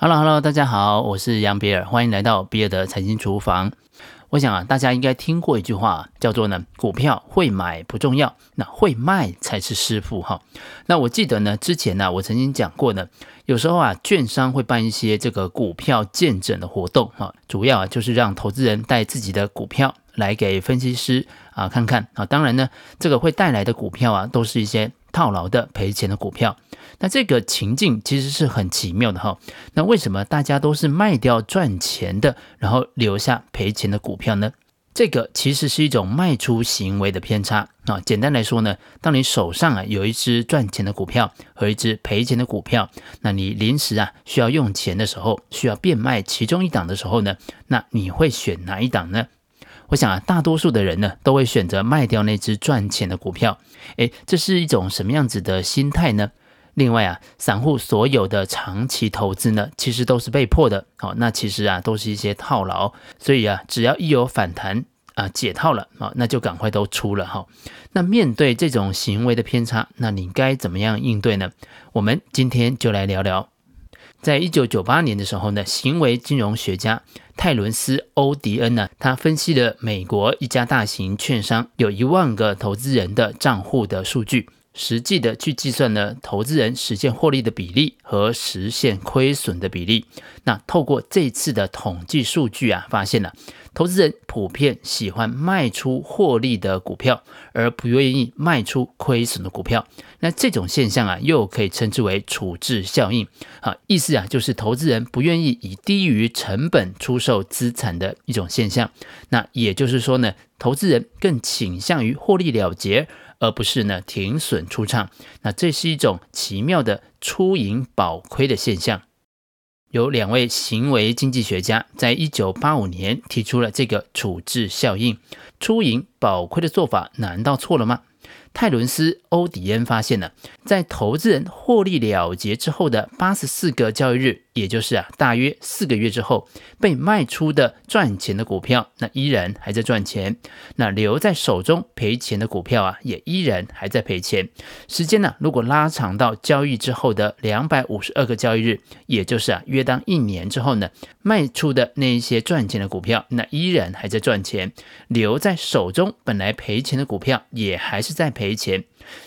Hello，Hello，大家好，我是杨比尔，欢迎来到比尔的财经厨房。我想啊，大家应该听过一句话，叫做呢，股票会买不重要，那会卖才是师傅哈。那我记得呢，之前呢，我曾经讲过呢，有时候啊，券商会办一些这个股票见证的活动哈，主要啊就是让投资人带自己的股票来给分析师啊看看啊。当然呢，这个会带来的股票啊，都是一些。套牢的赔钱的股票，那这个情境其实是很奇妙的哈。那为什么大家都是卖掉赚钱的，然后留下赔钱的股票呢？这个其实是一种卖出行为的偏差啊。简单来说呢，当你手上啊有一只赚钱的股票和一只赔钱的股票，那你临时啊需要用钱的时候，需要变卖其中一档的时候呢，那你会选哪一档呢？我想啊，大多数的人呢，都会选择卖掉那只赚钱的股票。诶，这是一种什么样子的心态呢？另外啊，散户所有的长期投资呢，其实都是被迫的。好，那其实啊，都是一些套牢。所以啊，只要一有反弹啊，解套了啊，那就赶快都出了哈。那面对这种行为的偏差，那你该怎么样应对呢？我们今天就来聊聊。在一九九八年的时候呢，行为金融学家泰伦斯·欧迪恩呢，他分析了美国一家大型券商有一万个投资人的账户的数据，实际的去计算了投资人实现获利的比例和实现亏损的比例。那透过这次的统计数据啊，发现了。投资人普遍喜欢卖出获利的股票，而不愿意卖出亏损的股票。那这种现象啊，又可以称之为处置效应。啊，意思啊，就是投资人不愿意以低于成本出售资产的一种现象。那也就是说呢，投资人更倾向于获利了结，而不是呢停损出场。那这是一种奇妙的出盈保亏的现象。有两位行为经济学家在一九八五年提出了这个处置效应，出盈保亏的做法难道错了吗？泰伦斯·欧迪恩发现了，在投资人获利了结之后的八十四个交易日，也就是啊，大约四个月之后，被卖出的赚钱的股票，那依然还在赚钱；那留在手中赔钱的股票啊，也依然还在赔钱。时间呢，如果拉长到交易之后的两百五十二个交易日，也就是啊，约当一年之后呢，卖出的那一些赚钱的股票，那依然还在赚钱；留在手中本来赔钱的股票，也还是在赔钱。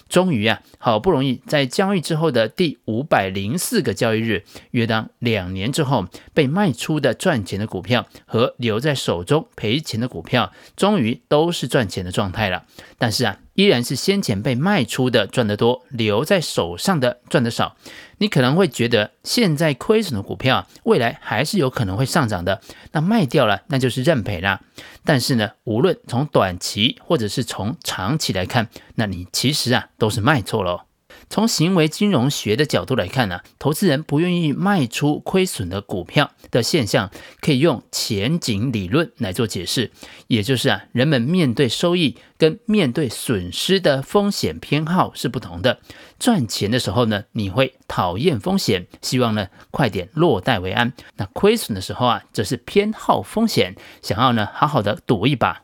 终于啊，好不容易在交易之后的第五百零四个交易日，约当两年之后，被卖出的赚钱的股票和留在手中赔钱的股票，终于都是赚钱的状态了。但是啊，依然是先前被卖出的赚得多，留在手上的赚得少。你可能会觉得，现在亏损的股票，未来还是有可能会上涨的，那卖掉了，那就是认赔啦。但是呢，无论从短期或者是从长期来看，那你其实啊都是卖错了。从行为金融学的角度来看呢，投资人不愿意卖出亏损的股票的现象，可以用前景理论来做解释，也就是啊，人们面对收益跟面对损失的风险偏好是不同的。赚钱的时候呢，你会讨厌风险，希望呢快点落袋为安；那亏损的时候啊，则是偏好风险，想要呢好好的赌一把。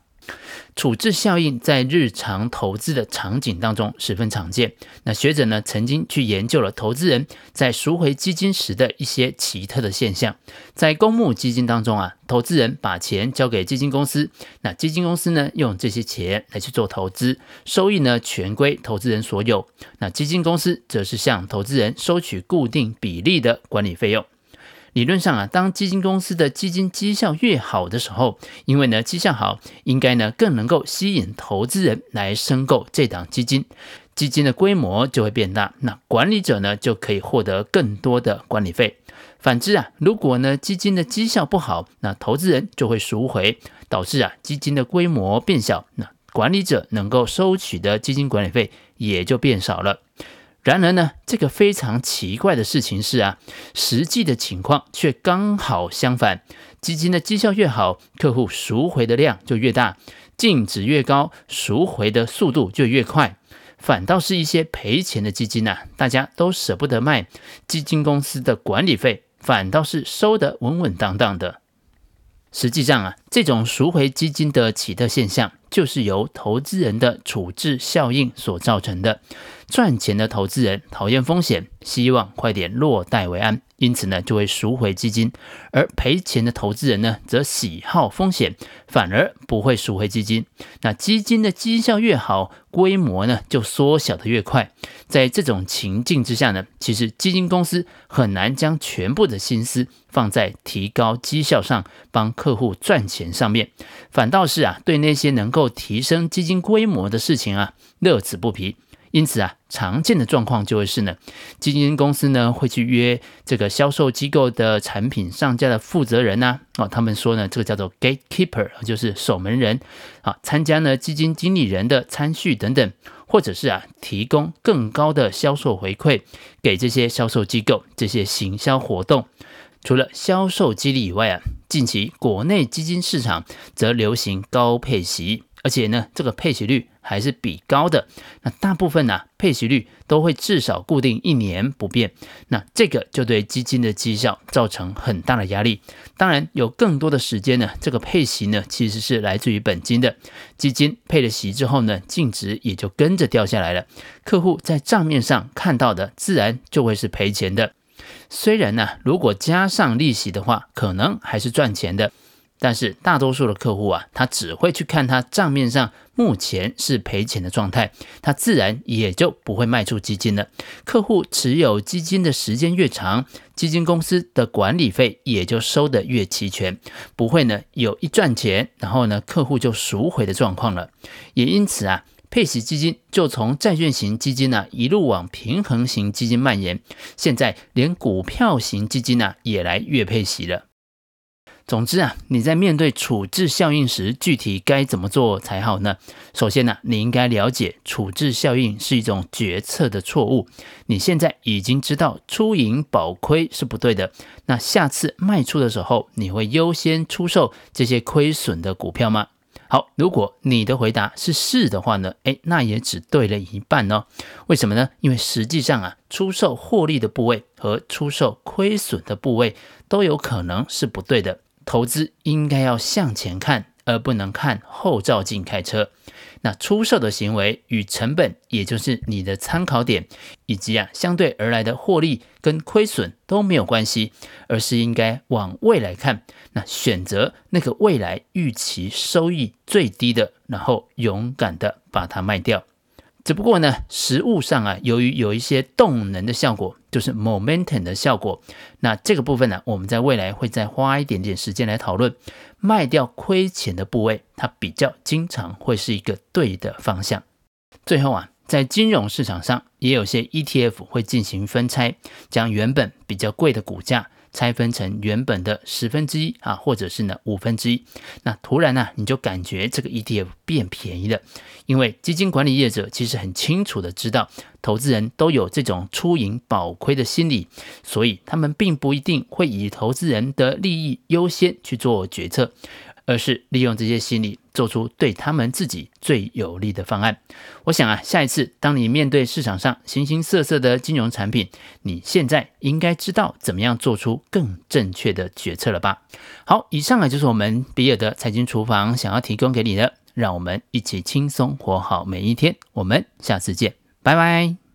处置效应在日常投资的场景当中十分常见。那学者呢，曾经去研究了投资人在赎回基金时的一些奇特的现象。在公募基金当中啊，投资人把钱交给基金公司，那基金公司呢，用这些钱来去做投资，收益呢全归投资人所有。那基金公司则是向投资人收取固定比例的管理费用。理论上啊，当基金公司的基金绩效越好的时候，因为呢绩效好，应该呢更能够吸引投资人来申购这档基金，基金的规模就会变大，那管理者呢就可以获得更多的管理费。反之啊，如果呢基金的绩效不好，那投资人就会赎回，导致啊基金的规模变小，那管理者能够收取的基金管理费也就变少了。然而呢，这个非常奇怪的事情是啊，实际的情况却刚好相反。基金的绩效越好，客户赎回的量就越大，净值越高，赎回的速度就越快。反倒是一些赔钱的基金呐、啊，大家都舍不得卖，基金公司的管理费反倒是收得稳稳当当的。实际上啊，这种赎回基金的奇特现象，就是由投资人的处置效应所造成的。赚钱的投资人讨厌风险，希望快点落袋为安。因此呢，就会赎回基金；而赔钱的投资人呢，则喜好风险，反而不会赎回基金。那基金的绩效越好，规模呢就缩小的越快。在这种情境之下呢，其实基金公司很难将全部的心思放在提高绩效上，帮客户赚钱上面，反倒是啊，对那些能够提升基金规模的事情啊，乐此不疲。因此啊，常见的状况就会是呢，基金公司呢会去约这个销售机构的产品上架的负责人呐，啊，他们说呢，这个叫做 gatekeeper，就是守门人啊，参加呢基金经理人的参叙等等，或者是啊，提供更高的销售回馈给这些销售机构，这些行销活动。除了销售激励以外啊，近期国内基金市场则流行高配息。而且呢，这个配息率还是比高的。那大部分呢、配息率都会至少固定一年不变。那这个就对基金的绩效造成很大的压力。当然，有更多的时间呢，这个配息呢其实是来自于本金的。基金配了息之后呢，净值也就跟着掉下来了。客户在账面上看到的，自然就会是赔钱的。虽然呢，如果加上利息的话，可能还是赚钱的。但是大多数的客户啊，他只会去看他账面上目前是赔钱的状态，他自然也就不会卖出基金了。客户持有基金的时间越长，基金公司的管理费也就收得越齐全，不会呢有一赚钱，然后呢客户就赎回的状况了。也因此啊，配息基金就从债券型基金呢、一路往平衡型基金蔓延，现在连股票型基金呢、也来月配息了。总之啊，你在面对处置效应时，具体该怎么做才好呢？首先呢、你应该了解处置效应是一种决策的错误。你现在已经知道出盈保亏是不对的，那下次卖出的时候，你会优先出售这些亏损的股票吗？好，如果你的回答是是的话呢，诶，那也只对了一半哦。为什么呢？因为实际上啊，出售获利的部位和出售亏损的部位都有可能是不对的。投资应该要向前看，而不能看后照镜开车。那出售的行为与成本，也就是你的参考点，以及啊相对而来的获利跟亏损都没有关系，而是应该往未来看。那选择那个未来预期收益最低的，然后勇敢的把它卖掉。只不过呢，实务上啊，由于有一些动能的效果，就是 momentum 的效果，那这个部分呢，我们在未来会再花一点点时间来讨论。卖掉亏钱的部位，它比较经常会是一个对的方向。最后啊，在金融市场上，也有些 ETF 会进行分拆，将原本比较贵的股价。拆分成原本的十分之一啊，或者是呢五分之一，那突然呢、你就感觉这个 ETF 变便宜了，因为基金管理业者其实很清楚的知道，投资人都有这种出盈保亏的心理，所以他们并不一定会以投资人的利益优先去做决策。而是利用这些心理，做出对他们自己最有利的方案。我想啊，下一次当你面对市场上形形色色的金融产品，你现在应该知道怎么样做出更正确的决策了吧？好，以上啊就是我们比尔的财经厨房想要提供给你的，让我们一起轻松活好每一天。我们下次见，拜拜。